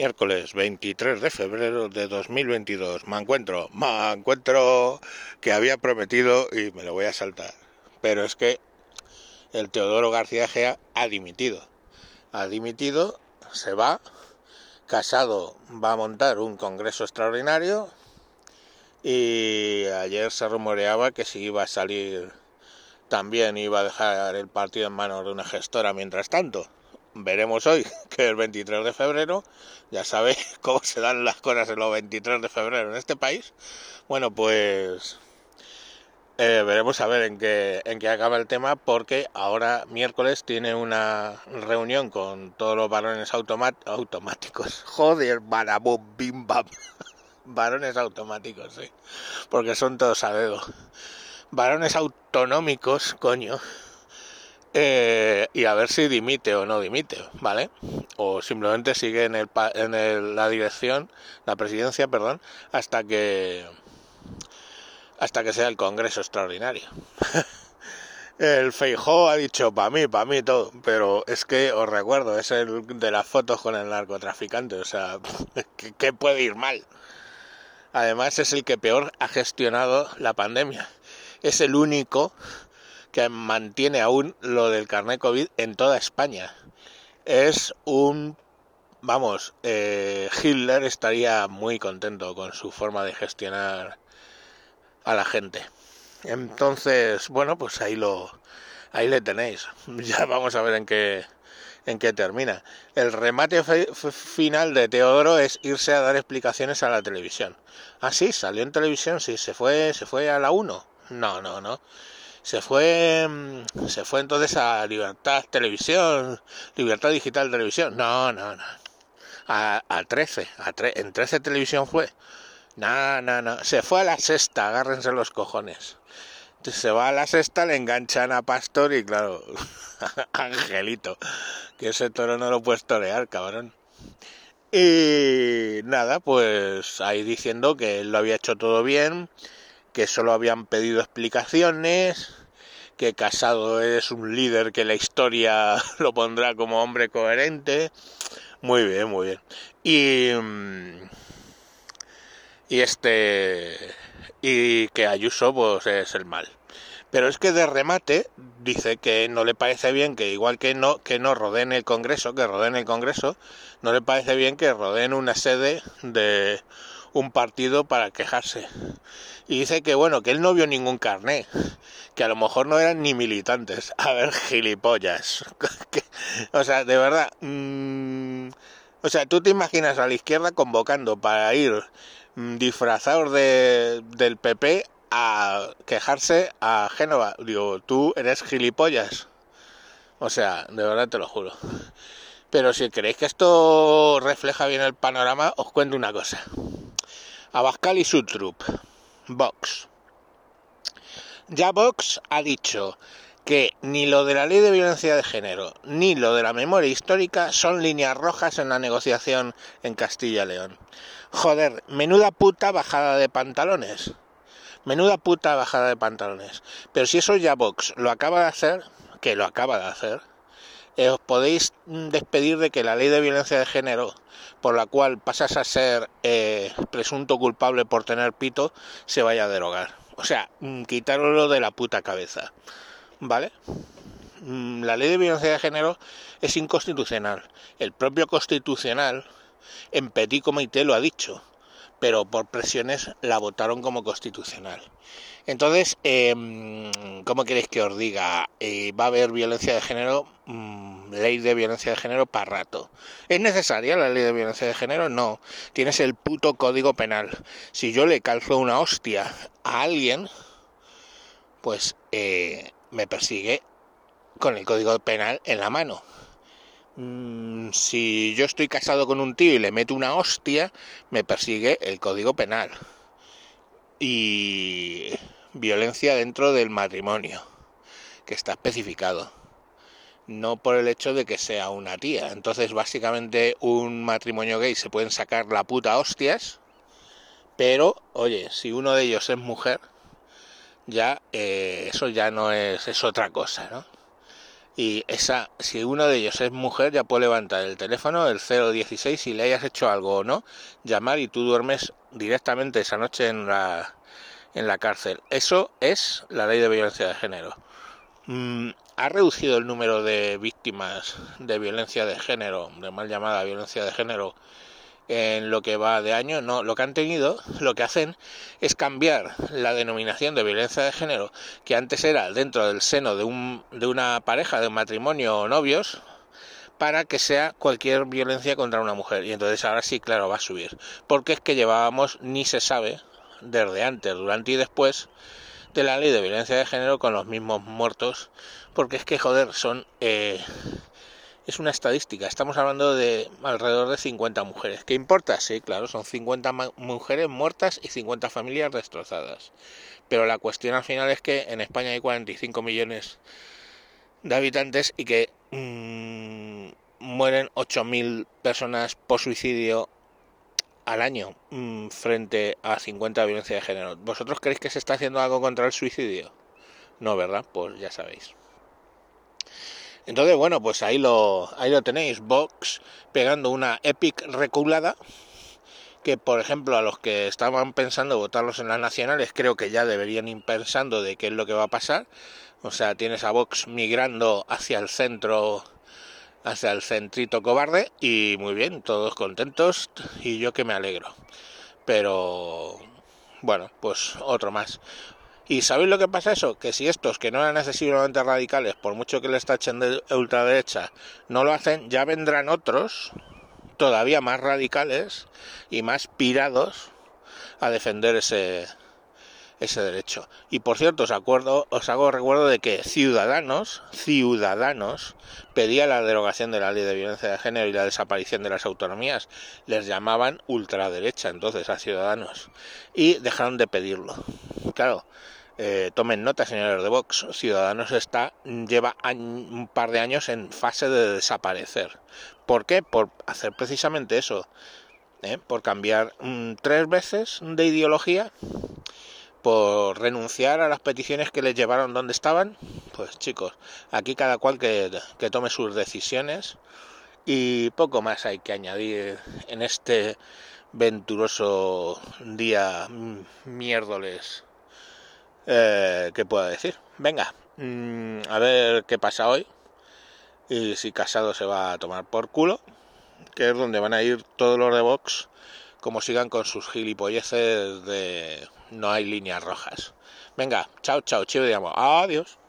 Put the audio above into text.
Miércoles 23 de febrero de 2022. Me encuentro, me encuentro que había prometido y me lo voy a saltar. Pero es que el Teodoro García Gea ha dimitido. Ha dimitido, se va. Casado va a montar un congreso extraordinario. Y ayer se rumoreaba que si iba a salir también iba a dejar el partido en manos de una gestora mientras tanto veremos hoy, que el 23 de febrero, ya sabéis cómo se dan las cosas en los 23 de febrero en este país. Bueno, pues eh, veremos a ver en qué, en qué acaba el tema, porque ahora miércoles tiene una reunión con todos los varones automáticos. Joder, barabum, bim, bam. varones automáticos, sí, porque son todos a dedo. Varones autonómicos, coño eh, y a ver si dimite o no dimite, ¿vale? O simplemente sigue en, el, en la dirección, la presidencia, perdón, hasta que hasta que sea el Congreso extraordinario. el Feijó ha dicho para mí, para mí todo, pero es que os recuerdo, es el de las fotos con el narcotraficante, o sea, ¿qué puede ir mal? Además es el que peor ha gestionado la pandemia. Es el único que mantiene aún lo del carnet COVID en toda España. Es un... Vamos, eh, Hitler estaría muy contento con su forma de gestionar a la gente. Entonces, bueno, pues ahí lo, ahí le tenéis. Ya vamos a ver en qué, en qué termina. El remate final de Teodoro es irse a dar explicaciones a la televisión. Ah, sí, salió en televisión, sí, se fue, se fue a la 1. No, no, no se fue mm, se fue entonces a Libertad Televisión, Libertad Digital Televisión. No, no, no. A, a 13, a en 13 Televisión fue. No, no, no. Se fue a la sexta, agárrense los cojones. Se va a la sexta, le enganchan a Pastor y claro, Angelito, que ese toro no lo puedes torear, cabrón. Y nada, pues ahí diciendo que él lo había hecho todo bien, que solo habían pedido explicaciones, que Casado es un líder que la historia lo pondrá como hombre coherente. Muy bien, muy bien. Y, mm, y este y que Ayuso pues es el mal. Pero es que de remate dice que no le parece bien que igual que no que no rodeen el Congreso, que rodeen el Congreso, no le parece bien que rodeen una sede de un partido para quejarse. Y dice que bueno, que él no vio ningún carné, que a lo mejor no eran ni militantes. A ver, gilipollas. o sea, de verdad. Mm, o sea, tú te imaginas a la izquierda convocando para ir mm, disfrazados de, del PP a quejarse a Génova. Digo, tú eres gilipollas. O sea, de verdad te lo juro. Pero si creéis que esto refleja bien el panorama, os cuento una cosa. Abascal y su trupe, Vox. Ya Vox ha dicho que ni lo de la ley de violencia de género ni lo de la memoria histórica son líneas rojas en la negociación en Castilla León. Joder, menuda puta bajada de pantalones. Menuda puta bajada de pantalones. Pero si eso ya Vox lo acaba de hacer, que lo acaba de hacer, eh, os podéis despedir de que la ley de violencia de género, por la cual pasas a ser eh, presunto culpable por tener pito, se vaya a derogar. O sea, mm, quitarlo de la puta cabeza. ¿Vale? Mm, la ley de violencia de género es inconstitucional. El propio constitucional en petit comité lo ha dicho, pero por presiones la votaron como constitucional. Entonces, eh, ¿cómo queréis que os diga? Eh, ¿Va a haber violencia de género? Mm, ley de violencia de género para rato. ¿Es necesaria la ley de violencia de género? No. Tienes el puto código penal. Si yo le calzo una hostia a alguien, pues eh, me persigue con el código penal en la mano. Mm, si yo estoy casado con un tío y le meto una hostia, me persigue el código penal y violencia dentro del matrimonio, que está especificado. No por el hecho de que sea una tía. Entonces, básicamente, un matrimonio gay se pueden sacar la puta hostias, pero, oye, si uno de ellos es mujer, ya eh, eso ya no es, es otra cosa, ¿no? Y esa, si uno de ellos es mujer, ya puede levantar el teléfono, el 016, si le hayas hecho algo o no, llamar y tú duermes directamente esa noche en la, en la cárcel. Eso es la ley de violencia de género. Mm, ha reducido el número de víctimas de violencia de género, de mal llamada violencia de género, en lo que va de año. No, lo que han tenido, lo que hacen es cambiar la denominación de violencia de género, que antes era dentro del seno de, un, de una pareja, de un matrimonio o novios, para que sea cualquier violencia contra una mujer. Y entonces ahora sí, claro, va a subir. Porque es que llevábamos, ni se sabe, desde antes, durante y después, de la ley de violencia de género con los mismos muertos, porque es que, joder, son... Eh, es una estadística, estamos hablando de alrededor de 50 mujeres. ¿Qué importa? Sí, claro, son 50 mujeres muertas y 50 familias destrozadas. Pero la cuestión al final es que en España hay 45 millones de habitantes y que mmm, mueren 8.000 personas por suicidio al año mmm, frente a 50 de violencia de género. ¿Vosotros creéis que se está haciendo algo contra el suicidio? No, ¿verdad? Pues ya sabéis. Entonces, bueno, pues ahí lo, ahí lo tenéis, Vox pegando una epic reculada que por ejemplo a los que estaban pensando votarlos en las nacionales creo que ya deberían ir pensando de qué es lo que va a pasar. O sea, tienes a Vox migrando hacia el centro, hacia el centrito cobarde y muy bien, todos contentos y yo que me alegro. Pero bueno, pues otro más. ¿Y sabéis lo que pasa eso? Que si estos que no eran excesivamente radicales, por mucho que les tachen de ultraderecha, no lo hacen, ya vendrán otros todavía más radicales y más pirados a defender ese, ese derecho. Y por cierto, os acuerdo, os hago recuerdo de que Ciudadanos, Ciudadanos, pedía la derogación de la ley de violencia de género y la desaparición de las autonomías. Les llamaban ultraderecha entonces a Ciudadanos. Y dejaron de pedirlo. Claro, eh, tomen nota, señores de Vox, Ciudadanos está lleva un par de años en fase de desaparecer. ¿Por qué? Por hacer precisamente eso, ¿eh? por cambiar mm, tres veces de ideología, por renunciar a las peticiones que les llevaron donde estaban. Pues chicos, aquí cada cual que, que tome sus decisiones y poco más hay que añadir en este venturoso día miércoles eh, ¿qué puedo decir? Venga, mm, a ver qué pasa hoy y si Casado se va a tomar por culo, que es donde van a ir todos los de Vox, como sigan con sus gilipolleces de no hay líneas rojas. Venga, chao, chao, chivo de amor. Adiós.